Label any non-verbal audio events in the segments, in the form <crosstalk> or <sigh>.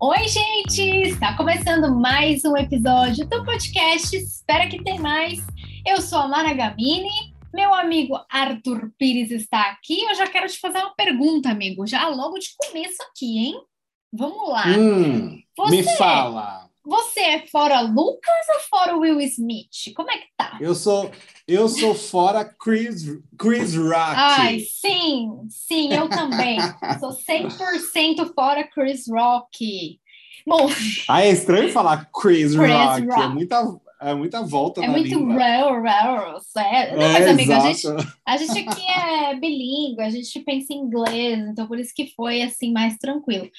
Oi, gente! Está começando mais um episódio do podcast. Espera que tem mais. Eu sou a Mara Gabini. Meu amigo Arthur Pires está aqui. Eu já quero te fazer uma pergunta, amigo. Já logo de começo aqui, hein? Vamos lá. Hum, Você... Me fala. Você é fora Lucas ou fora Will Smith? Como é que tá? Eu sou, eu sou fora Chris, Chris Rock. Ai, sim, sim, eu também. <laughs> sou 100% fora Chris Rock. Bom. Ah, é estranho falar Chris, Chris Rock. Rock. É muita, é muita volta é na muito língua. Rare, rare, é. Não, mas, amiga, a gente, a gente aqui é bilíngue, a gente pensa em inglês, então por isso que foi assim mais tranquilo.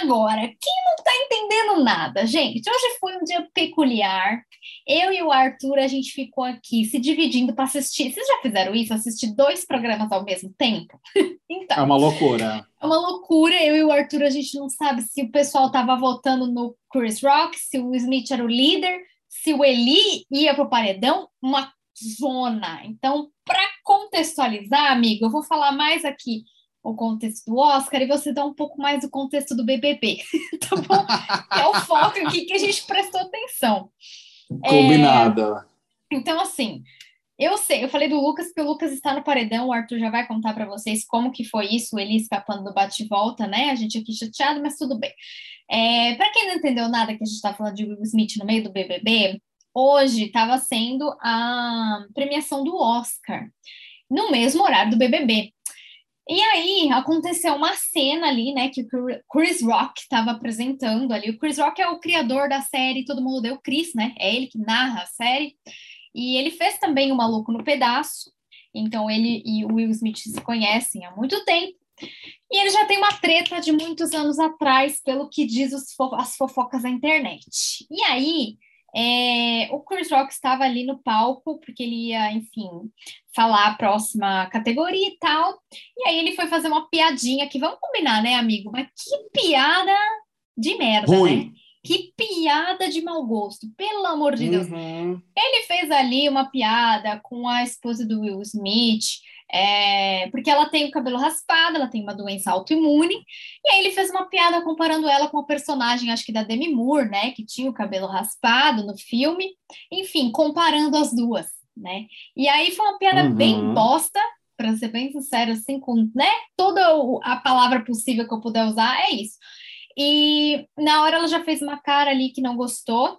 Agora, quem não está entendendo nada, gente, hoje foi um dia peculiar. Eu e o Arthur, a gente ficou aqui se dividindo para assistir. Vocês já fizeram isso? Assistir dois programas ao mesmo tempo? <laughs> então. É uma loucura. É uma loucura. Eu e o Arthur, a gente não sabe se o pessoal estava votando no Chris Rock, se o Smith era o líder, se o Eli ia para o paredão. Uma zona. Então, para contextualizar, amigo, eu vou falar mais aqui o contexto do Oscar e você dá um pouco mais do contexto do BBB, <laughs> tá bom? é o foco aqui que a gente prestou atenção. Combinada. É... Então, assim, eu sei, eu falei do Lucas, porque o Lucas está no paredão, o Arthur já vai contar para vocês como que foi isso, ele escapando do bate-volta, né? A gente aqui chateado, mas tudo bem. É, para quem não entendeu nada que a gente está falando de Will Smith no meio do BBB, hoje estava sendo a premiação do Oscar, no mesmo horário do BBB. E aí aconteceu uma cena ali, né, que o Chris Rock estava apresentando ali. O Chris Rock é o criador da série, todo mundo deu Chris, né? É ele que narra a série. E ele fez também o Maluco no Pedaço. Então ele e o Will Smith se conhecem há muito tempo. E ele já tem uma treta de muitos anos atrás, pelo que diz fo as fofocas da internet. E aí, é, o Chris Rock estava ali no palco, porque ele ia, enfim, falar a próxima categoria e tal. E aí ele foi fazer uma piadinha que vamos combinar, né, amigo? Mas que piada de merda, Ruim. né? Que piada de mau gosto, pelo amor de Deus. Uhum. Ele fez ali uma piada com a esposa do Will Smith, é, porque ela tem o cabelo raspado, ela tem uma doença autoimune, e aí ele fez uma piada comparando ela com o personagem, acho que da Demi Moore, né, que tinha o cabelo raspado no filme, enfim, comparando as duas, né? E aí foi uma piada uhum. bem bosta, para ser bem sincero, assim, com né, toda a palavra possível que eu puder usar, é isso. E na hora ela já fez uma cara ali que não gostou,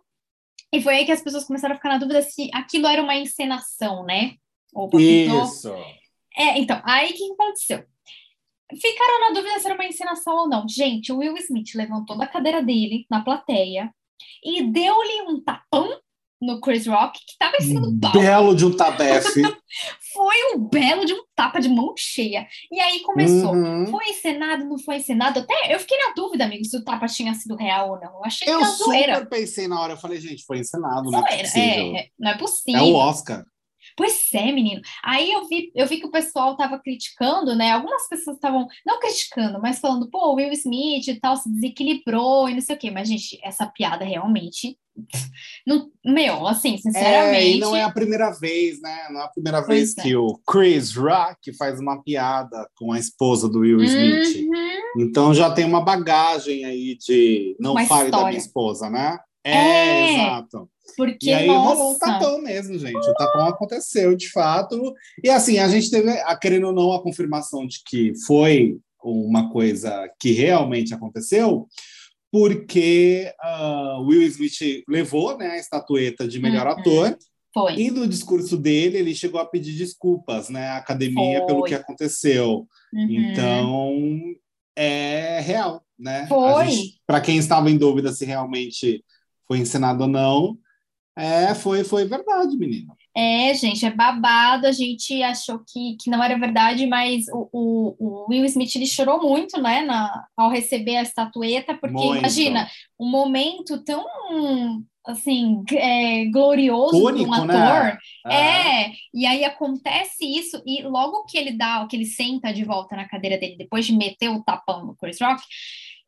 e foi aí que as pessoas começaram a ficar na dúvida se aquilo era uma encenação, né? Opa, Isso. Então, é, então, aí o que aconteceu? Ficaram na dúvida se era uma encenação ou não. Gente, o Will Smith levantou da cadeira dele, na plateia, e deu-lhe um tapão no Chris Rock, que estava em cima do palco. Belo de um tabefe. <laughs> foi um belo de um tapa de mão cheia. E aí começou. Uhum. Foi encenado, não foi encenado? Até eu fiquei na dúvida, amigo, se o tapa tinha sido real ou não. Eu achei eu que era zoeira. Eu super pensei na hora, eu falei, gente, foi encenado, não é possível. É, não é possível. É o Oscar. Pois é, menino. Aí eu vi, eu vi que o pessoal tava criticando, né? Algumas pessoas estavam, não criticando, mas falando, pô, Will Smith e tal, se desequilibrou e não sei o quê. Mas, gente, essa piada realmente. Não, meu, assim, sinceramente. É, e não é a primeira vez, né? Não é a primeira pois vez é. que o Chris Rock faz uma piada com a esposa do Will Smith. Uhum. Então já tem uma bagagem aí de não fale da minha esposa, né? É, é, exato. Porque, e aí nossa... rolou um tapão mesmo, gente. O tapão aconteceu, de fato. E assim, a gente teve, querendo ou não, a confirmação de que foi uma coisa que realmente aconteceu, porque uh, Will Smith levou né, a estatueta de melhor uhum. ator. Foi. E no discurso dele, ele chegou a pedir desculpas né, à academia Foi. pelo que aconteceu. Uhum. Então, é real, né? Foi. Para quem estava em dúvida se realmente foi encenado ou não, é, foi, foi verdade, menina. É, gente, é babado. A gente achou que, que não era verdade, mas o, o, o Will Smith ele chorou muito, né, na, ao receber a estatueta, porque muito. imagina, um momento tão assim, é, glorioso Único, de um né? ator. Né? É, e aí acontece isso, e logo que ele dá, que ele senta de volta na cadeira dele, depois de meter o tapão no Chris Rock,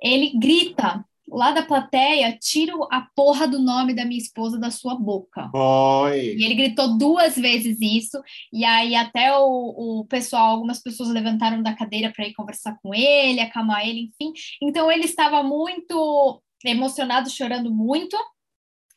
ele grita lá da plateia, tira a porra do nome da minha esposa da sua boca. Foi. E ele gritou duas vezes isso, e aí até o, o pessoal, algumas pessoas levantaram da cadeira para ir conversar com ele, acalmar ele, enfim. Então ele estava muito emocionado, chorando muito.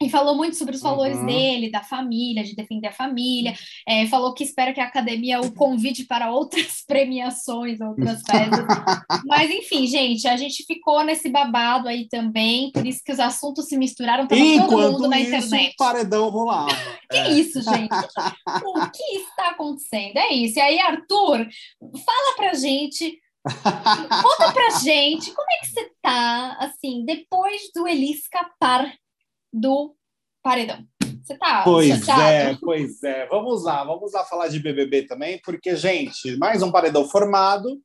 E falou muito sobre os valores uhum. dele, da família, de defender a família. É, falou que espera que a academia o convide para outras <laughs> premiações, outras festas. <laughs> Mas, enfim, gente, a gente ficou nesse babado aí também, por isso que os assuntos se misturaram, tava Enquanto todo mundo na isso, internet. O paredão rolava. <laughs> que é. isso, gente? o que está acontecendo? É isso. E aí, Arthur, fala pra gente Conta pra gente como é que você tá, assim, depois do Eli escapar do paredão. Você tá Pois chateado? é, pois é. Vamos lá, vamos lá falar de BBB também, porque, gente, mais um paredão formado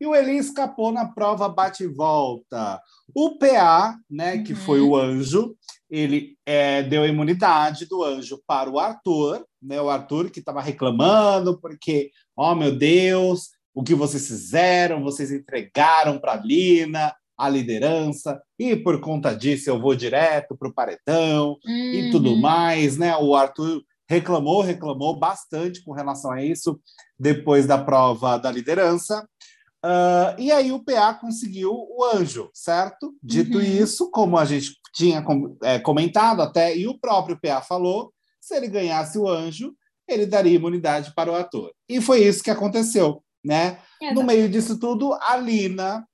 e o Eli escapou na prova bate volta. O PA, né, uhum. que foi o anjo, ele é, deu a imunidade do anjo para o Arthur, né, o Arthur que estava reclamando porque, oh meu Deus, o que vocês fizeram, vocês entregaram para a Lina, a liderança, e por conta disso eu vou direto para o paredão uhum. e tudo mais, né? O Arthur reclamou, reclamou bastante com relação a isso depois da prova da liderança. Uh, e aí o PA conseguiu o anjo, certo? Dito uhum. isso, como a gente tinha é, comentado até, e o próprio PA falou, se ele ganhasse o anjo, ele daria imunidade para o ator. E foi isso que aconteceu, né? É, no meio disso tudo, a Lina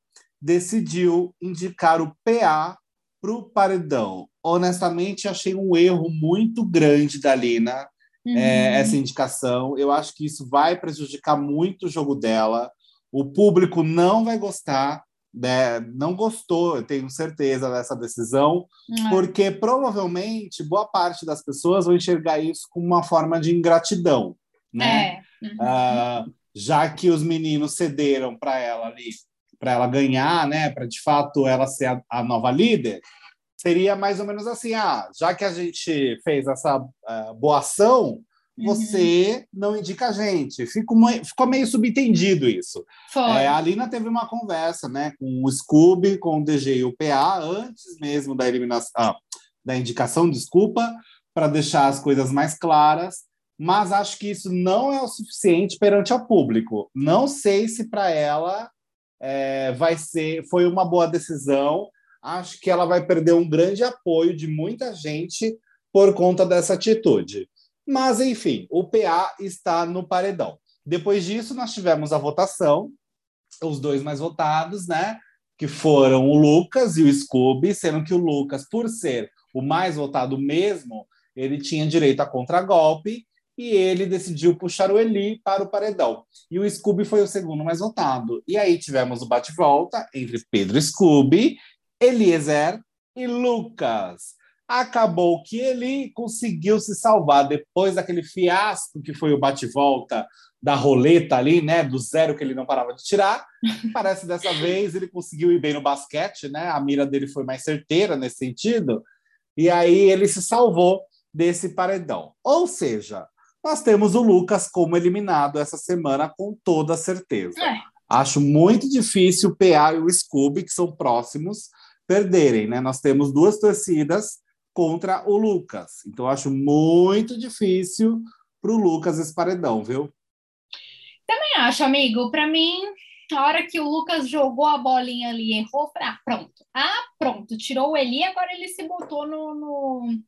decidiu indicar o PA para o paredão. Honestamente, achei um erro muito grande da Lina uhum. é, essa indicação. Eu acho que isso vai prejudicar muito o jogo dela. O público não vai gostar, né? não gostou, eu tenho certeza dessa decisão, uhum. porque provavelmente boa parte das pessoas vão enxergar isso como uma forma de ingratidão, né? É. Uhum. Uh, já que os meninos cederam para ela ali para ela ganhar, né, para de fato ela ser a, a, nova líder, seria mais ou menos assim: ah, já que a gente fez essa uh, boa ação, você uhum. não indica a gente. Ficou, ficou meio subentendido isso. É, a Alina teve uma conversa né, com o Scooby, com o DG e o PA, antes mesmo da eliminação, ah, da indicação, desculpa, para deixar as coisas mais claras. Mas acho que isso não é o suficiente perante ao público. Não sei se para ela é, vai ser, foi uma boa decisão. Acho que ela vai perder um grande apoio de muita gente por conta dessa atitude. Mas, enfim, o PA está no paredão. Depois disso, nós tivemos a votação, os dois mais votados, né? Que foram o Lucas e o Scooby, sendo que o Lucas, por ser o mais votado mesmo, ele tinha direito a contragolpe e ele decidiu puxar o Eli para o paredão. E o Scooby foi o segundo mais votado. E aí tivemos o bate-volta entre Pedro Scooby, Eliezer e Lucas. Acabou que ele conseguiu se salvar depois daquele fiasco que foi o bate-volta da roleta ali, né, do zero que ele não parava de tirar. <laughs> Parece dessa vez ele conseguiu ir bem no basquete, né? A mira dele foi mais certeira nesse sentido. E aí ele se salvou desse paredão. Ou seja, nós temos o Lucas como eliminado essa semana com toda certeza. É. Acho muito difícil o PA e o Scooby, que são próximos, perderem, né? Nós temos duas torcidas contra o Lucas. Então, acho muito difícil para o Lucas esse paredão, viu? Também acho, amigo. Para mim, a hora que o Lucas jogou a bolinha ali errou, ah, pronto. Ah, pronto. Tirou o Eli, agora ele se botou no, no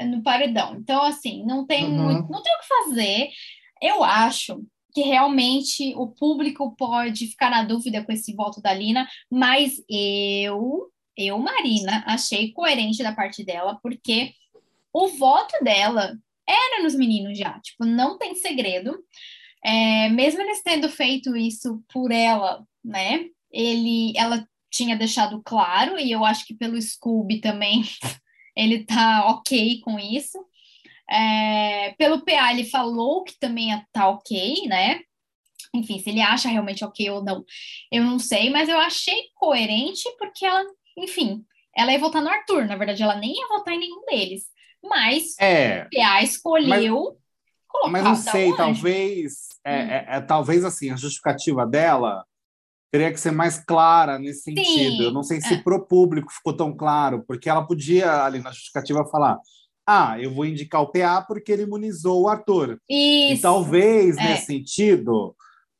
no paredão. Então, assim, não tem uhum. muito, não tem o que fazer. Eu acho que realmente o público pode ficar na dúvida com esse voto da Lina, mas eu, eu, Marina, achei coerente da parte dela, porque o voto dela era nos meninos já, tipo, não tem segredo. É, mesmo eles tendo feito isso por ela, né? Ele, ela tinha deixado claro, e eu acho que pelo Scooby também <laughs> ele tá ok com isso. É, pelo PA, ele falou que também tá ok, né? Enfim, se ele acha realmente ok ou não, eu não sei, mas eu achei coerente porque ela, enfim, ela ia votar no Arthur, na verdade, ela nem ia votar em nenhum deles. Mas é, o PA escolheu mas, colocar. Mas não sei, talvez, é, hum. é, é, talvez assim, a justificativa dela teria que ser mais clara nesse sentido. Sim, eu não sei se é. para o público ficou tão claro, porque ela podia, ali na justificativa, falar: ah, eu vou indicar o PA porque ele imunizou o Arthur. Isso. E talvez, é. nesse sentido,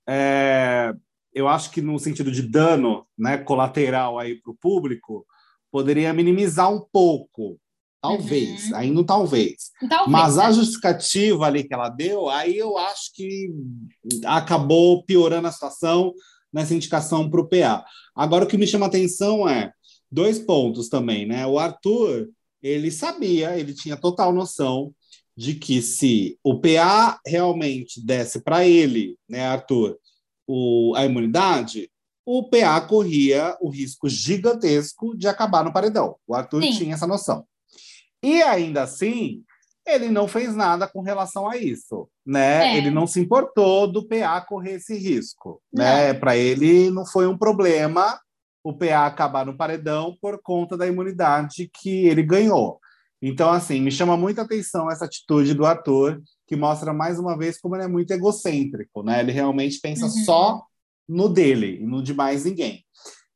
é, eu acho que no sentido de dano né, colateral aí para o público, poderia minimizar um pouco. Talvez, uhum. ainda talvez. talvez. Mas a é. justificativa ali que ela deu, aí eu acho que acabou piorando a situação nessa indicação para o PA. Agora, o que me chama atenção é dois pontos também, né? O Arthur, ele sabia, ele tinha total noção de que se o PA realmente desse para ele, né, Arthur, o, a imunidade, o PA corria o risco gigantesco de acabar no paredão. O Arthur Sim. tinha essa noção. E ainda assim, ele não fez nada com relação a isso, né? É. Ele não se importou do PA correr esse risco, né? Para ele não foi um problema o PA acabar no paredão por conta da imunidade que ele ganhou. Então, assim, me chama muita atenção essa atitude do ator, que mostra mais uma vez como ele é muito egocêntrico, né? Ele realmente pensa uhum. só no dele e no de mais ninguém.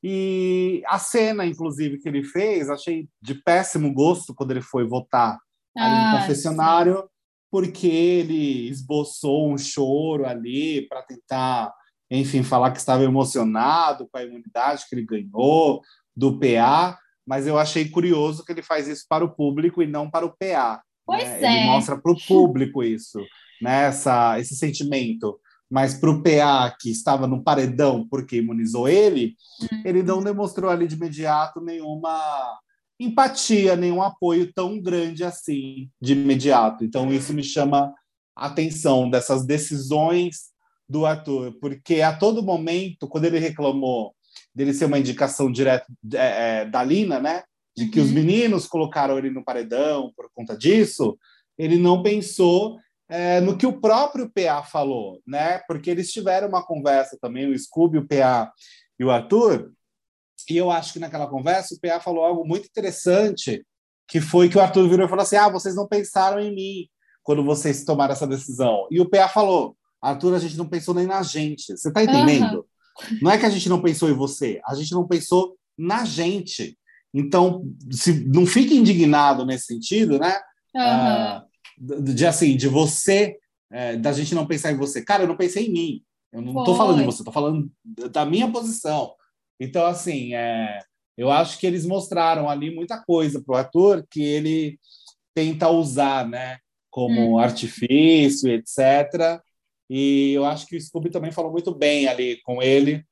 E a cena, inclusive, que ele fez, achei de péssimo gosto quando ele foi votar ali ah, no confessionário, sim. porque ele esboçou um choro ali para tentar, enfim, falar que estava emocionado com a imunidade que ele ganhou do PA, mas eu achei curioso que ele faz isso para o público e não para o PA. Pois né? é. Ele mostra para o público isso, né? Essa, esse sentimento. Mas para o PA, que estava no paredão porque imunizou ele, uhum. ele não demonstrou ali de imediato nenhuma empatia, nenhum apoio tão grande assim de imediato. Então, isso me chama a atenção dessas decisões do ator, porque a todo momento, quando ele reclamou dele ser uma indicação direta é, é, da Lina, né? De que uhum. os meninos colocaram ele no paredão por conta disso, ele não pensou é, no que o próprio PA falou, né? Porque eles tiveram uma conversa também, o Scooby, o PA e o Arthur, e eu acho que naquela conversa o PA falou algo muito interessante, que foi que o Arthur virou e falou assim: ah, vocês não pensaram em mim quando vocês tomaram essa decisão. E o PA falou: Arthur, a gente não pensou nem na gente. Você está entendendo? Uhum. Não é que a gente não pensou em você, a gente não pensou na gente. Então, se, não fique indignado nesse sentido, né? Uhum. Uh, de, de, assim, de você, é, da gente não pensar em você. Cara, eu não pensei em mim. Eu não estou falando de você, estou falando da minha posição. Então, assim, é, eu acho que eles mostraram ali muita coisa para o ator que ele tenta usar, né? Como hum. artifício, etc. E eu acho que o Scooby também falou muito bem ali com ele,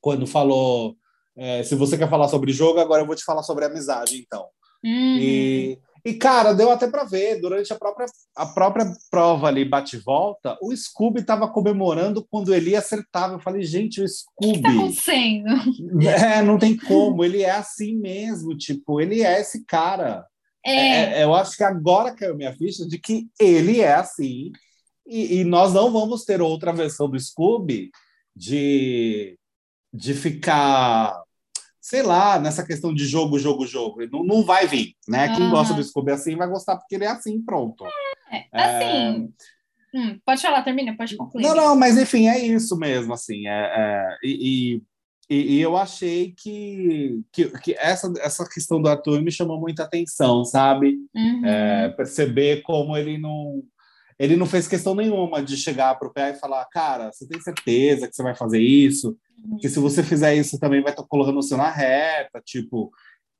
quando falou: é, se você quer falar sobre jogo, agora eu vou te falar sobre amizade, então. Uhum. E e, cara, deu até para ver, durante a própria, a própria prova ali, bate-volta, o Scooby estava comemorando quando ele acertava. Eu falei, gente, o Scooby. O que tá acontecendo? É, não tem como, ele é assim mesmo, tipo, ele é esse cara. É. é, é eu acho que agora caiu minha ficha de que ele é assim, e, e nós não vamos ter outra versão do Scooby de, de ficar sei lá, nessa questão de jogo, jogo, jogo. Não, não vai vir, né? Uhum. Quem gosta do Scooby assim vai gostar porque ele é assim, pronto. É, assim. É... Hum, pode falar, termina, pode concluir. Não, não, mas enfim, é isso mesmo, assim. É, é e, e, e, eu achei que, que, que, essa, essa questão do Arthur me chamou muita atenção, sabe? Uhum. É, perceber como ele não. Ele não fez questão nenhuma de chegar para o pé e falar, cara, você tem certeza que você vai fazer isso? que se você fizer isso também vai estar colocando você na reta, tipo,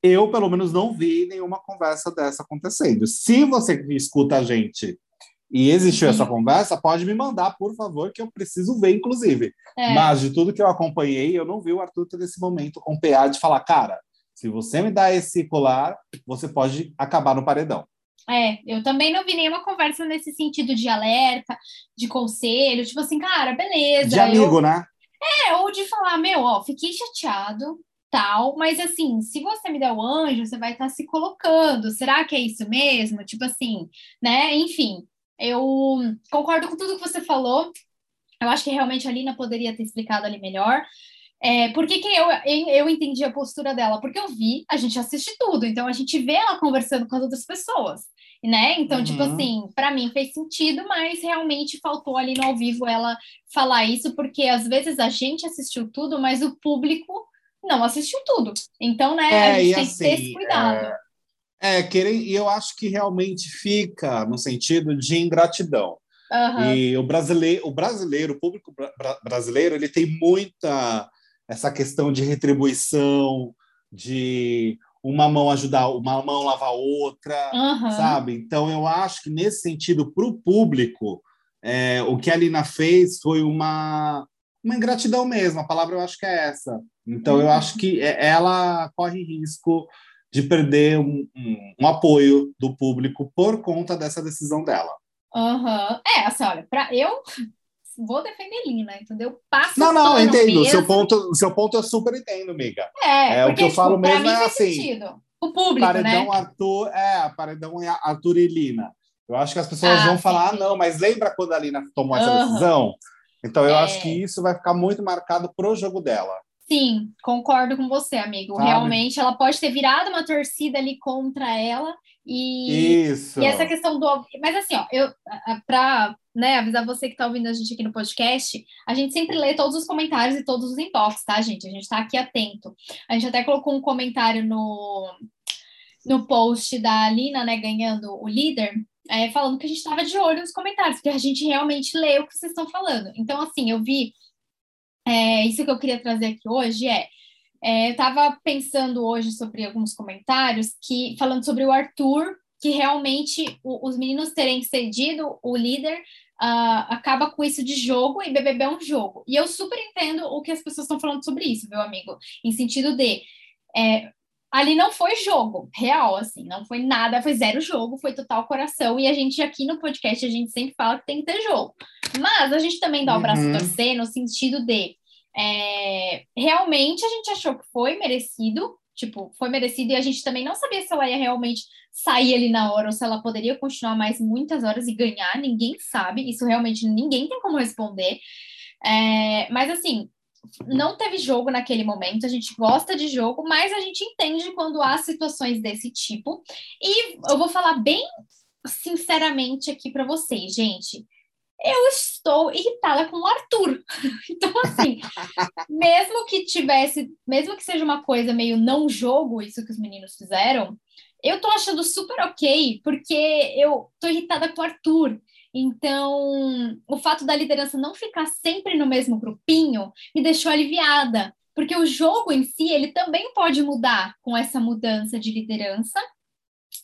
eu pelo menos não vi nenhuma conversa dessa acontecendo. Se você escuta a gente e existiu Sim. essa conversa, pode me mandar, por favor, que eu preciso ver, inclusive. É. Mas de tudo que eu acompanhei, eu não vi o Arthur ter esse momento com o PA de falar, cara, se você me dá esse colar, você pode acabar no paredão. É, eu também não vi nenhuma conversa nesse sentido de alerta, de conselho, tipo assim, cara, beleza. De amigo, eu... né? É, ou de falar, meu, ó, fiquei chateado, tal, mas assim, se você me der o anjo, você vai estar tá se colocando. Será que é isso mesmo? Tipo assim, né? Enfim, eu concordo com tudo que você falou. Eu acho que realmente a Lina poderia ter explicado ali melhor. É, por que, que eu, eu entendi a postura dela? Porque eu vi, a gente assiste tudo, então a gente vê ela conversando com as outras pessoas. Né? Então, tipo uhum. tipo assim, para mim fez sentido, mas realmente faltou ali no ao vivo ela falar isso, porque às vezes a gente assistiu tudo, mas o público não assistiu tudo. Então, né, é, a gente tem assim, que ter esse assim, cuidado. É, é querer, e eu acho que realmente fica no sentido de ingratidão. Uhum. E o brasileiro, o brasileiro, o público brasileiro, ele tem muita essa questão de retribuição, de uma mão ajudar, uma mão lavar outra, uhum. sabe? Então eu acho que nesse sentido, para o público, é, o que a Lina fez foi uma uma ingratidão mesmo. A palavra eu acho que é essa. Então uhum. eu acho que é, ela corre risco de perder um, um, um apoio do público por conta dessa decisão dela. Uhum. É, assim, olha, para eu vou defender Lina, entendeu? Passo não, não, entendo. O seu ponto, seu ponto eu super entendo, amiga. É, é porque, o que eu tipo, falo mesmo é assim. Sentido. O público, paredão né? Arthur, é, paredão Arthur e Lina. Eu acho que as pessoas ah, vão falar, ah, não, mas lembra quando a Lina tomou essa uhum. decisão? Então eu é... acho que isso vai ficar muito marcado pro jogo dela. Sim, concordo com você, amigo. Sabe? Realmente, ela pode ter virado uma torcida ali contra ela e, Isso. e essa questão do. Mas assim, ó, eu para né, avisar você que está ouvindo a gente aqui no podcast, a gente sempre lê todos os comentários e todos os inbox, tá, gente? A gente está aqui atento. A gente até colocou um comentário no, no post da Alina, né, ganhando o líder, é, falando que a gente estava de olho nos comentários, porque a gente realmente lê o que vocês estão falando. Então, assim, eu vi. É, isso que eu queria trazer aqui hoje é. é eu estava pensando hoje sobre alguns comentários que falando sobre o Arthur, que realmente os meninos terem cedido o líder uh, acaba com isso de jogo e BBB é um jogo. E eu super entendo o que as pessoas estão falando sobre isso, meu amigo, em sentido de é, ali não foi jogo real, assim, não foi nada, foi zero jogo, foi total coração. E a gente aqui no podcast, a gente sempre fala que tem que ter jogo. Mas a gente também dá o braço uhum. torcer no sentido de é, realmente a gente achou que foi merecido, tipo, foi merecido, e a gente também não sabia se ela ia realmente sair ali na hora ou se ela poderia continuar mais muitas horas e ganhar, ninguém sabe, isso realmente ninguém tem como responder. É, mas assim, não teve jogo naquele momento, a gente gosta de jogo, mas a gente entende quando há situações desse tipo. E eu vou falar bem sinceramente aqui para vocês, gente. Eu estou irritada com o Arthur. <laughs> Então, assim, mesmo que tivesse, mesmo que seja uma coisa meio não jogo, isso que os meninos fizeram, eu tô achando super ok, porque eu tô irritada com o Arthur. Então, o fato da liderança não ficar sempre no mesmo grupinho me deixou aliviada, porque o jogo em si ele também pode mudar com essa mudança de liderança.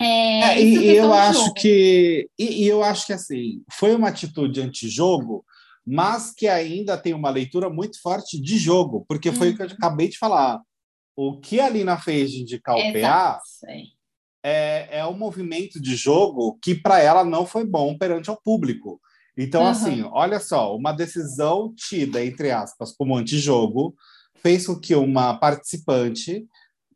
É, é e, eu acho que e, e, eu acho que assim foi uma atitude antijogo, mas que ainda tem uma leitura muito forte de jogo, porque foi uhum. o que eu uhum. acabei de falar. O que a Lina fez de indicar o PA é, é um movimento de jogo que para ela não foi bom perante ao público. Então, uhum. assim, olha só, uma decisão tida, entre aspas, como antijogo, fez com que uma participante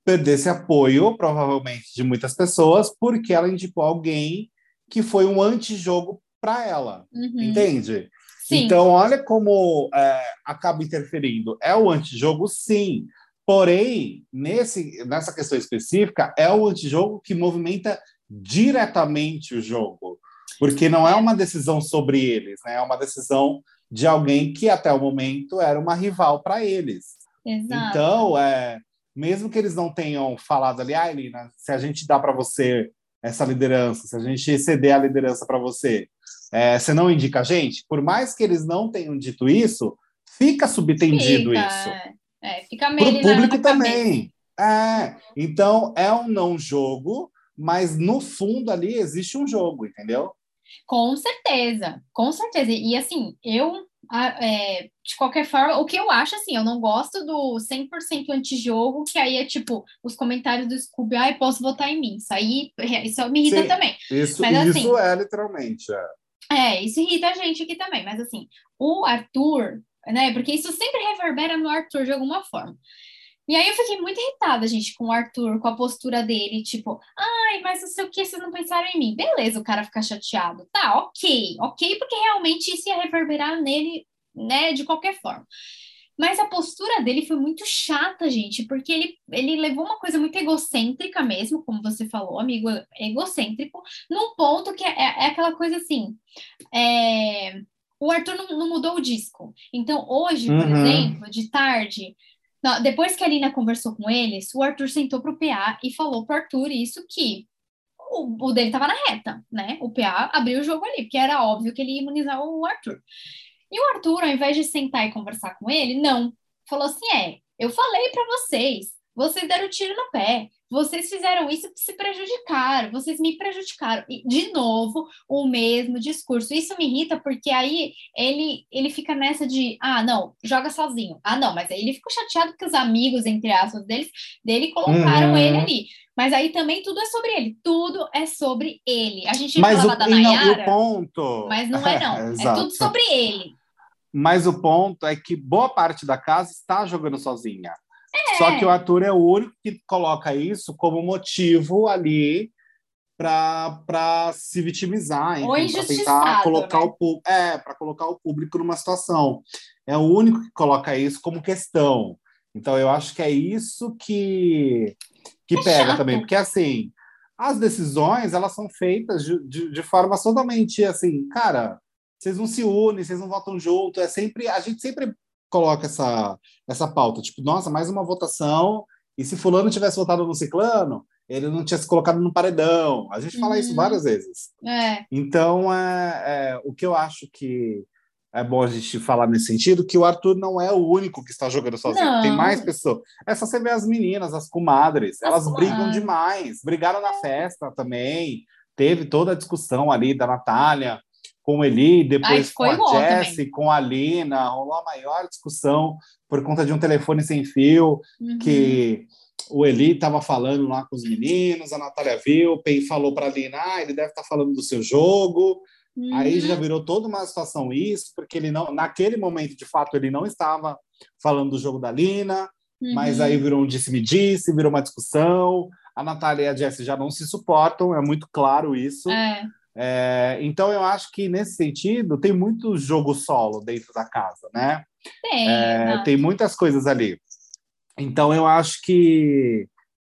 perdesse apoio, provavelmente, de muitas pessoas, porque ela indicou alguém que foi um antijogo para ela. Uhum. Entende? Sim. Então, olha como é, acaba interferindo. É o antijogo, sim, Porém, nesse, nessa questão específica, é o antijogo que movimenta diretamente o jogo, porque não é uma decisão sobre eles, né? é uma decisão de alguém que até o momento era uma rival para eles. Exato. Então, é, mesmo que eles não tenham falado ali, ah, Elina, se a gente dá para você essa liderança, se a gente ceder a liderança para você, é, você não indica a gente? Por mais que eles não tenham dito isso, fica subtendido fica. isso. É. É, fica meio. Para o público também. É, então é um não jogo, mas no fundo ali existe um jogo, entendeu? Com certeza, com certeza. E assim, eu, é, de qualquer forma, o que eu acho, assim, eu não gosto do 100% antijogo, que aí é tipo, os comentários do Scooby, ai, posso votar em mim. Isso aí, isso me irrita Sim, também. Isso, mas, assim, isso é literalmente. É. é, isso irrita a gente aqui também. Mas assim, o Arthur, né? Porque isso sempre reverbera no Arthur de alguma forma. E aí eu fiquei muito irritada, gente, com o Arthur, com a postura dele, tipo, ai, mas não sei o que, vocês não pensaram em mim. Beleza, o cara ficar chateado. Tá, ok, ok, porque realmente isso ia reverberar nele, né, de qualquer forma. Mas a postura dele foi muito chata, gente, porque ele, ele levou uma coisa muito egocêntrica mesmo, como você falou, amigo, egocêntrico, num ponto que é, é aquela coisa assim. É, o Arthur não, não, mudou o disco. Então, hoje, por uhum. exemplo, de tarde, depois que a Lina conversou com eles, o Arthur sentou para o PA e falou para o Arthur isso que o, o dele estava na reta, né? O PA abriu o jogo ali, porque era óbvio que ele ia imunizar o Arthur. E o Arthur, ao invés de sentar e conversar com ele, não. Falou assim: é, eu falei para vocês, vocês deram tiro no pé, vocês fizeram isso se prejudicaram, vocês me prejudicaram. E, de novo, o mesmo discurso. Isso me irrita porque aí ele, ele fica nessa de, ah, não, joga sozinho. Ah, não, mas aí ele ficou chateado porque os amigos, entre aspas, deles, dele colocaram uhum. ele ali. Mas aí também tudo é sobre ele. Tudo é sobre ele. A gente mas falava o, da Nayara, ponto... mas não é não. É, <laughs> é tudo sobre ele. Mas o ponto é que boa parte da casa está jogando sozinha. É. Só que o Arthur é o único que coloca isso como motivo ali para se vitimizar, para tentar colocar né? o é para colocar o público numa situação. É o único que coloca isso como questão. Então eu acho que é isso que que é pega chato. também, porque assim as decisões elas são feitas de, de, de forma totalmente assim, cara, vocês não se unem, vocês não votam junto, é sempre a gente sempre coloca essa essa pauta, tipo, nossa, mais uma votação, e se fulano tivesse votado no ciclano, ele não tinha se colocado no paredão. A gente fala uhum. isso várias vezes. É. Então, é, é, o que eu acho que é bom a gente falar nesse sentido, que o Arthur não é o único que está jogando sozinho. Não. Tem mais pessoas. É só você ver as meninas, as comadres. As elas comadres. brigam demais. Brigaram na festa também. Teve toda a discussão ali da Natália com Eli, depois com a Jessie, com a Lina, rolou a maior discussão por conta de um telefone sem fio, uhum. que o Eli estava falando lá com os meninos, a Natália viu, o Pei falou para a Lina, ah, ele deve estar tá falando do seu jogo, uhum. aí já virou toda uma situação isso, porque ele não, naquele momento, de fato, ele não estava falando do jogo da Lina, uhum. mas aí virou um disse-me-disse, virou uma discussão, a Natália e a Jessie já não se suportam, é muito claro isso, é. É, então, eu acho que nesse sentido tem muito jogo solo dentro da casa, né? Tem, é, tem muitas coisas ali. Então, eu acho que,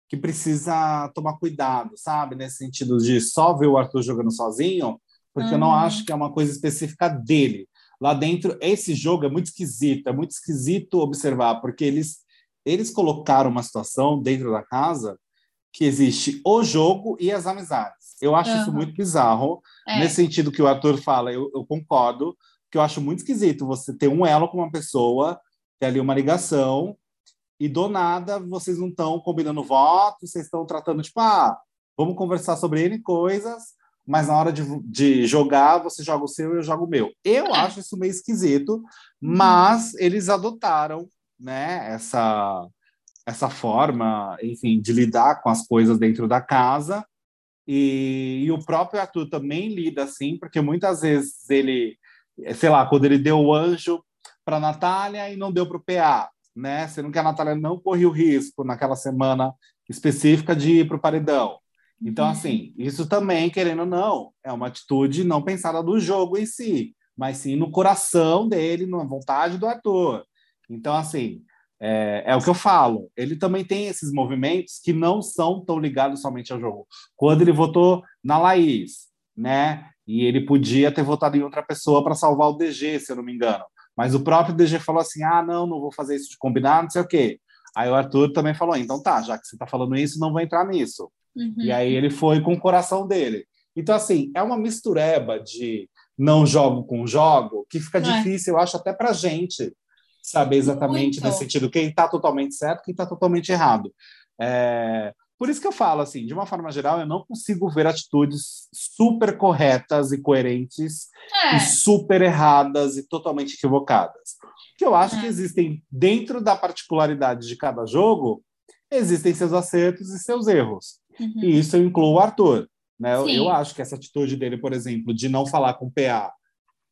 que precisa tomar cuidado, sabe? Nesse sentido de só ver o Arthur jogando sozinho, porque uhum. eu não uhum. acho que é uma coisa específica dele. Lá dentro, esse jogo é muito esquisito, é muito esquisito observar, porque eles, eles colocaram uma situação dentro da casa que existe o jogo e as amizades. Eu acho uhum. isso muito bizarro, é. nesse sentido que o Arthur fala, eu, eu, concordo, que eu acho muito esquisito você ter um elo com uma pessoa, ter ali uma ligação, e do nada vocês não estão combinando votos, vocês estão tratando, tipo, ah, vamos conversar sobre N coisas, mas na hora de, de jogar, você joga o seu e eu jogo o meu. Eu é. acho isso meio esquisito, uhum. mas eles adotaram né, essa essa forma, enfim, de lidar com as coisas dentro da casa. E, e, o próprio Arthur também lida assim, porque muitas vezes ele, sei lá, quando ele deu o anjo para Natália e não deu para o PA, né? Sendo que a Natália não correu o risco naquela semana específica de ir para o paredão. Então, uhum. assim, isso também, querendo ou não, é uma atitude não pensada do jogo em si, mas sim no coração dele, na vontade do Arthur. Então, assim, é, é, o que eu falo. Ele também tem esses movimentos que não são tão ligados somente ao jogo. Quando ele votou na Laís, né? E ele podia ter votado em outra pessoa para salvar o DG, se eu não me engano. Mas o próprio DG falou assim: ah, não, não vou fazer isso de combinar, não sei o quê. Aí o Arthur também falou: então tá, já que você está falando isso, não vou entrar nisso. Uhum. E aí ele foi com o coração dele. Então, assim, é uma mistureba de não jogo com jogo que fica é. difícil, eu acho, até para gente saber exatamente Muito. nesse sentido quem está totalmente certo, quem está totalmente errado. É, por isso que eu falo assim, de uma forma geral, eu não consigo ver atitudes super corretas e coerentes é. e super erradas e totalmente equivocadas. Que eu acho é. que existem dentro da particularidade de cada jogo, existem seus acertos e seus erros. Uhum. E isso eu incluo o Arthur. Né? Eu, eu, acho que essa atitude dele, por exemplo, de não falar com o PA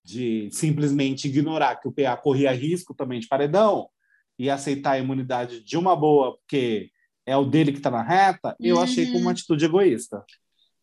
de simplesmente ignorar que o PA corria risco também de paredão e aceitar a imunidade de uma boa, porque é o dele que está na reta, eu uhum. achei como uma atitude egoísta.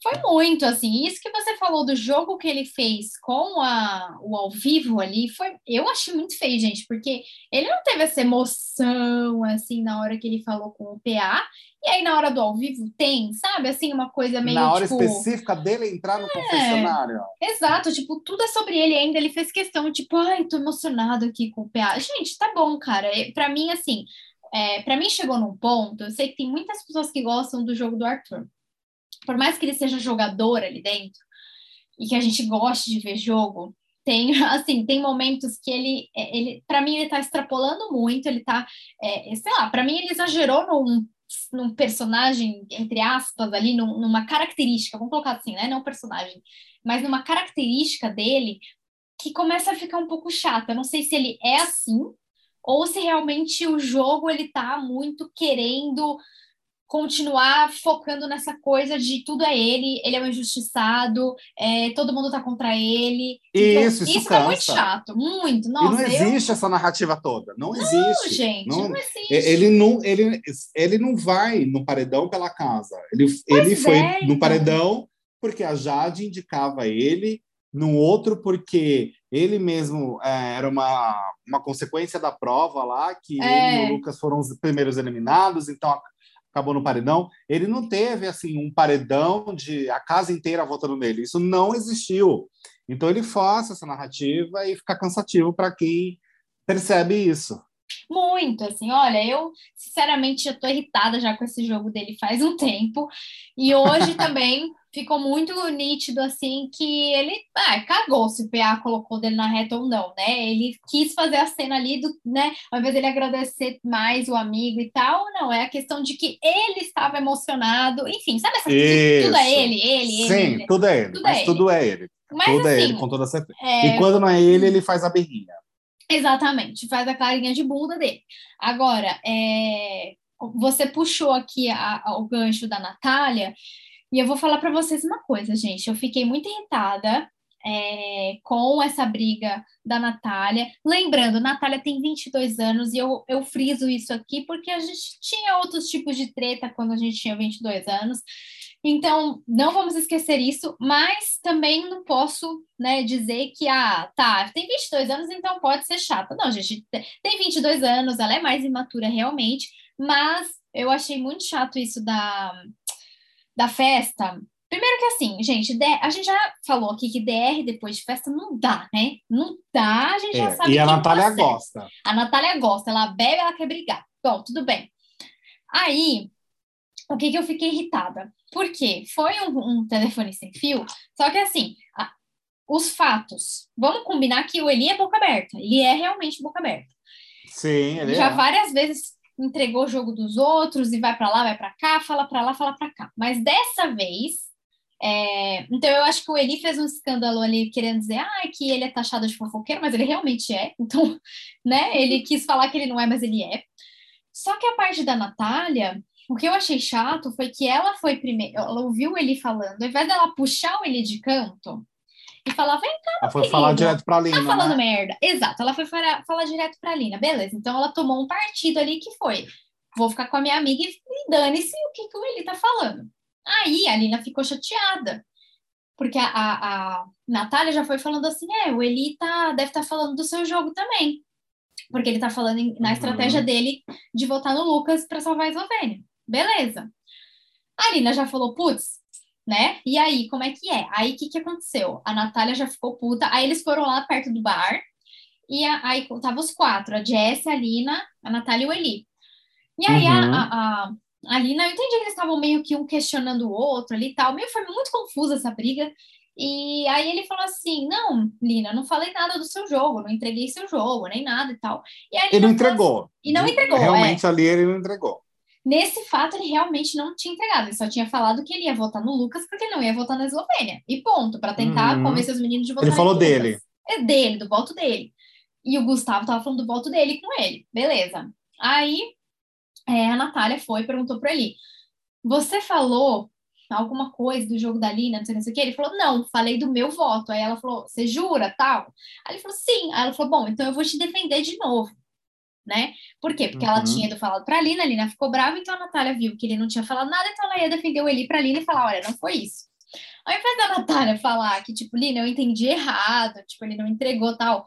Foi muito, assim, isso que você falou do jogo que ele fez com a, o ao vivo ali, foi, eu achei muito feio, gente, porque ele não teve essa emoção, assim, na hora que ele falou com o PA, e aí na hora do ao vivo tem, sabe, assim, uma coisa meio, Na hora tipo, específica dele entrar no confessionário. Exato, tipo, tudo é sobre ele ainda, ele fez questão, tipo, ai, tô emocionado aqui com o PA. Gente, tá bom, cara, É, pra mim, assim, é, para mim chegou num ponto, eu sei que tem muitas pessoas que gostam do jogo do Arthur, por mais que ele seja jogador ali dentro e que a gente goste de ver jogo, tem <laughs> assim, tem momentos que ele, é, ele para mim ele tá extrapolando muito, ele tá, é, sei lá, para mim ele exagerou num, num personagem entre aspas ali, num, numa característica, vamos colocar assim, né, não personagem, mas numa característica dele que começa a ficar um pouco chata. Eu não sei se ele é assim ou se realmente o jogo ele tá muito querendo continuar focando nessa coisa de tudo é ele, ele é um injustiçado, é, todo mundo tá contra ele. Então, isso, isso, isso cansa. é muito chato, muito. e Nossa, não eu- existe essa narrativa toda. Não, existe. gente, Não- não, existe. Ele não, ele, ele não vai no paredão pela casa. Ele, ele foi é, no então. paredão porque a Jade indicava ele, no outro porque ele mesmo é, era uma, uma consequência da prova lá, que É. ele e o Lucas foram os primeiros eliminados, então a- acabou no paredão. Ele não teve assim um paredão de a casa inteira votando nele. Isso não existiu. Então ele força essa narrativa e fica cansativo para quem percebe isso. Muito, assim, olha, eu sinceramente já tô irritada já com esse jogo dele faz um tempo, e hoje <laughs> também ficou muito nítido, assim, que ele, ah, cagou se o PA colocou dele na reta ou não, né, ele quis fazer a cena ali, do, né, ao invés dele agradecer mais o amigo e tal, não, é a questão de que ele estava emocionado, enfim, sabe essa Isso. tudo é ele, ele, Sim, ele, ele. tudo é ele, Tudo mas é ele. tudo é ele. mas tudo é assim, ele, com toda certeza. é, E quando não é ele, ele faz a berrinha. Exatamente, faz a carinha de bunda dele. Agora, é, você puxou aqui a- a- o gancho da Natália, e eu vou falar para vocês uma coisa, gente. Eu fiquei muito irritada é, com essa briga da Natália. Lembrando, Natália tem 22 anos, e eu, eu friso isso aqui porque a gente tinha outros tipos de treta quando a gente tinha 22 anos. Então, não vamos esquecer isso, mas também não posso né, dizer que, ah, tá, tem 22 anos, então pode ser chata. Não, gente, te- tem 22 anos, ela é mais imatura realmente, mas eu achei muito chato isso da, da festa. Primeiro que assim, gente, a gente já falou aqui que DR depois de festa não dá, né? Não dá, a gente já É, sabe e a Natália tá gosta. A Natália gosta, ela bebe, ela quer brigar. Bom, tudo bem. Aí, o que que eu fiquei irritada? Porque foi um, um telefone sem fio, só que assim, a- os fatos, vamos combinar que o Eli é boca aberta, ele é realmente boca aberta. Sim, ele Já é. várias vezes entregou o jogo dos outros e vai para lá, vai para cá, fala para lá, fala para cá. Mas dessa vez, é, então eu acho que o Eli fez um escândalo ali querendo dizer, ah, que ele é taxado de fofoqueiro, mas ele realmente é. <laughs> Então, né? Ele quis falar que ele não é, mas ele é. Só que a parte da Natália, o que eu achei chato foi que ela foi primeiro, ela ouviu o Eli falando, ao invés dela puxar o Eli de canto e falar, vem Ela foi falar direto pra Lina, tá falando né? merda. Exato, ela foi falar, falar direto pra Lina, beleza. Então ela tomou um partido ali que foi: vou ficar com a minha amiga e dane-se o que, que o Eli tá falando. Aí a Lina ficou chateada, porque a, a, a Natália já foi falando assim: é, o Eli tá, deve estar falando do seu jogo também. Porque ele tá falando em- na Uhum. estratégia dele de votar no Lucas para salvar a Eslovênia. Beleza. A Lina já falou, putz, né? E aí, como é que é? Aí, o que, que aconteceu? A Natália já ficou puta. Aí, eles foram lá perto do bar. E a- aí, tava os quatro. A Jessie, a Lina, a Natália e o Eli. E aí, a- Uhum. a, a, a Lina, eu entendi que eles estavam meio que um questionando o outro ali e tal. Meio, foi muito confusa essa briga. E aí, ele falou assim, não, Lina, não falei nada do seu jogo. Não entreguei seu jogo, nem nada e tal. E Ele não entregou. E não entregou, é. Realmente ali ele não entregou. Nesse fato, ele realmente não tinha entregado. Ele só tinha falado que ele ia votar no Lucas porque ele não ia votar na Eslovênia. E ponto, para tentar Uhum. convencer os meninos de votar Ele falou Lucas. dele. É dele, do voto dele. E o Gustavo tava falando do voto dele com ele. Beleza. Aí é, a Natália foi e perguntou para ele: Você falou alguma coisa do jogo da Lina, não sei, não sei o que? Ele falou: Não, falei do meu voto. Aí ela falou: Você jura tal? Aí ele falou: Sim. Aí ela falou: Bom, então eu vou te defender de novo. Né? Por quê? Porque ela Uhum. tinha ido falado pra Lina, a Lina ficou brava, então a Natália viu que ele não tinha falado nada, então ela ia defender o Eli pra Lina e falar: Olha, não foi isso. Ao invés da Natália falar que, tipo, Lina, eu entendi errado, tipo, ele não entregou tal.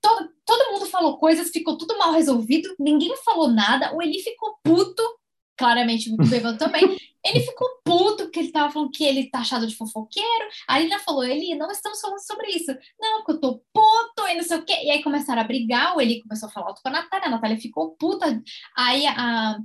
Todo, todo mundo falou coisas, ficou tudo mal resolvido, ninguém falou nada, o Eli ficou puto, claramente muito bêbado também. Ele ficou puto porque ele tava falando que ele tá achado de fofoqueiro. A Lina falou, Eli, não estamos falando sobre isso. Não, porque eu tô puto e não sei o quê. E aí começaram a brigar, o Eli começou a falar alto com a Natália, a Natália ficou puta. Aí a,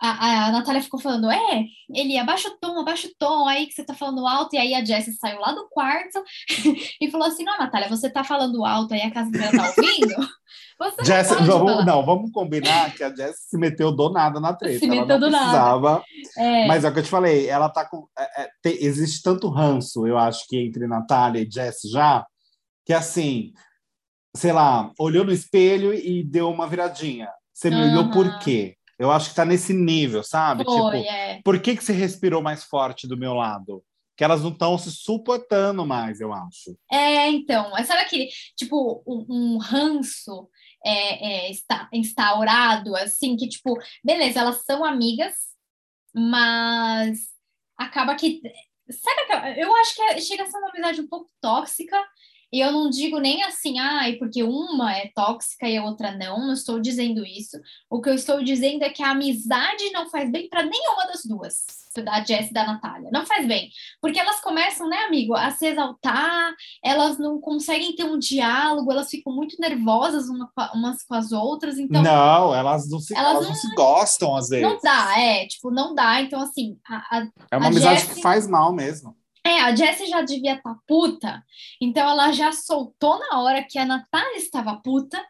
a, a Natália ficou falando, é, ele abaixa o tom, abaixa o tom, aí que você tá falando alto, e aí a Jessie saiu lá do quarto <laughs> e falou assim, não, Natália, você tá falando alto aí a casa inteira tá ouvindo? <laughs> Você Jess, não, vamos, não, vamos combinar que a Jess se meteu do nada na treta. Se meteu do nada. É. Mas é o que eu te falei, ela tá com. é, é, tem- existe tanto ranço, eu acho, que entre Natália e Jess já, que assim, sei lá, olhou no espelho e deu uma viradinha. Você me olhou Aham. por quê? Eu acho que tá nesse nível, sabe? Foi, tipo, é. por que, que você respirou mais forte do meu lado? Que elas não estão se suportando mais, eu acho. É, então, sabe aquele, tipo, um, um ranço é, é, está, instaurado, assim, que, tipo, beleza, elas são amigas, mas acaba que. Sabe aquela- Eu acho que é- chega a ser uma amizade um pouco tóxica, e eu não digo nem assim, ai, porque uma é tóxica e a outra não, não estou dizendo isso. O que eu estou dizendo é que a amizade não faz bem para nenhuma das duas, da Jess e da Natália. Não faz bem. Porque elas começam, né, amigo, a se exaltar, elas não conseguem ter um diálogo, elas ficam muito nervosas uma umas com as outras, então não, elas não se, Elas elas não- não se gostam às vezes. não dá, é, tipo, não dá. Então, assim, a, a- É uma amizade Jessie- que faz mal mesmo. É, a Jessie já devia estar puta, então ela já soltou na hora que a Natália estava puta.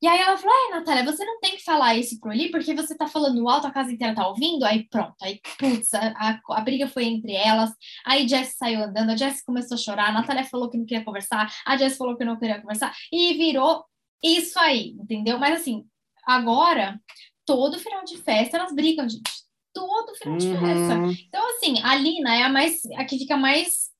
E aí ela falou: Ai, Natália, você não tem que falar isso pro Eli, porque você tá falando alto, a casa inteira tá ouvindo. Aí pronto, aí putz, a, a, a briga foi entre elas. Aí Jess saiu andando, a Jess começou a chorar, a Natália falou que não queria conversar, a Jess falou que não queria conversar, e virou isso aí, entendeu? Mas assim, agora, todo final de festa elas brigam, gente. Todo final de festa. Uhum. Então, assim, a Lina é a mais a que fica mais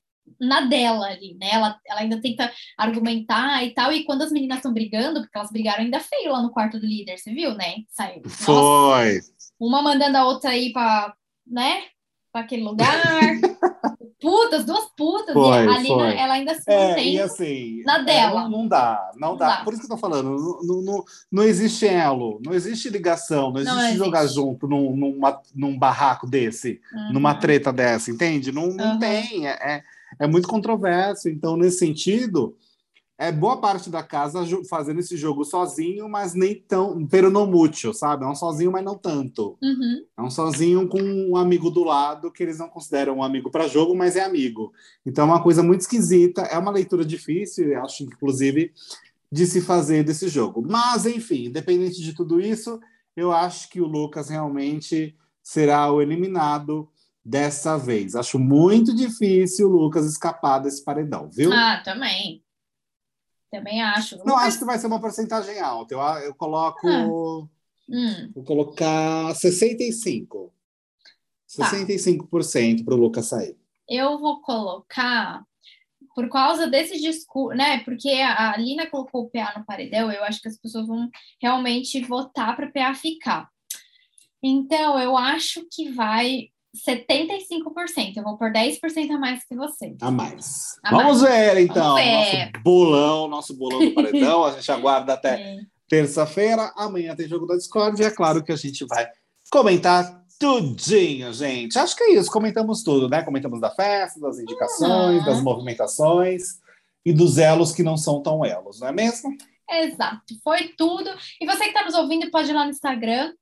na dela ali, né? Ela, ela ainda tenta argumentar e tal. E quando as meninas estão brigando, porque elas brigaram ainda feio lá no quarto do líder, você viu, né? Saiu. Nossa, Foi. uma mandando a outra ir pra, né? Pra aquele lugar. <laughs> putas, duas putas. Foi, e a Lina, foi. ela ainda se É, mantém. e assim. na é, dela. não, não dá, não, Não dá. dá. Por isso que eu tô falando, não, não, não, não existe elo, não existe ligação, não existe existe. jogar junto num, numa, num barraco desse, Uhum. numa treta dessa, entende? Não, não Uhum. tem, é, é, é muito controverso. Então, nesse sentido, é boa parte da casa fazendo esse jogo sozinho, mas nem tão. Pero no mucho, sabe? É um sozinho, mas não tanto. Uhum. É um sozinho com um amigo do lado que eles não consideram um amigo para jogo, mas é amigo. Então é uma coisa muito esquisita, é uma leitura difícil, eu acho, inclusive, de se fazer desse jogo. Mas, enfim, independente de tudo isso, eu acho que o Lucas realmente será o eliminado dessa vez. Acho muito difícil o Lucas escapar desse paredão, viu? Ah, também. Também acho. Não acho que vai ser uma porcentagem alta. Eu, eu coloco. Ah. Hum, Vou colocar 65. Tá. 65% para o Lucas sair. eu vou colocar por causa desse discurso, né? Porque a Lina colocou o PA no paredão, eu acho que as pessoas vão realmente votar para o PA ficar. Então, eu acho que vai 75%. Eu vou por 10% a mais que você. A mais. A Vamos ver, então. Vamos ver. Nosso bolão, nosso bolão do paredão. A gente <laughs> aguarda até É. terça-feira. Amanhã tem jogo da Discord. E é claro que a gente vai comentar tudinho, gente. Acho que é isso. Comentamos tudo, né? Comentamos da festa, das indicações, Uhum. das movimentações e dos elos que não são tão elos, não é mesmo? Exato, foi tudo. E você que está nos ouvindo, pode ir lá no Instagram,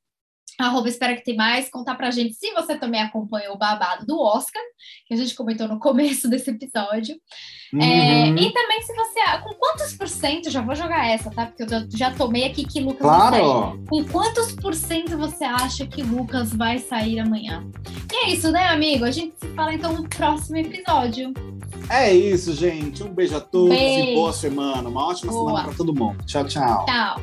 arroba espera que tem mais, contar pra gente se você também acompanhou o babado do Oscar, que a gente comentou no começo desse episódio. É, Uhum. e também se você. Com quantos por cento, já vou jogar essa, tá? Porque eu já, tomei aqui que Lucas vai sair. Claro! Com quantos por cento você acha que Lucas vai sair amanhã? E é isso, né, amigo? A gente se fala então no próximo episódio. É isso, gente. Um beijo a todos e Beijo. boa semana. Uma ótima Boa. semana para todo mundo. Tchau, tchau. Tchau.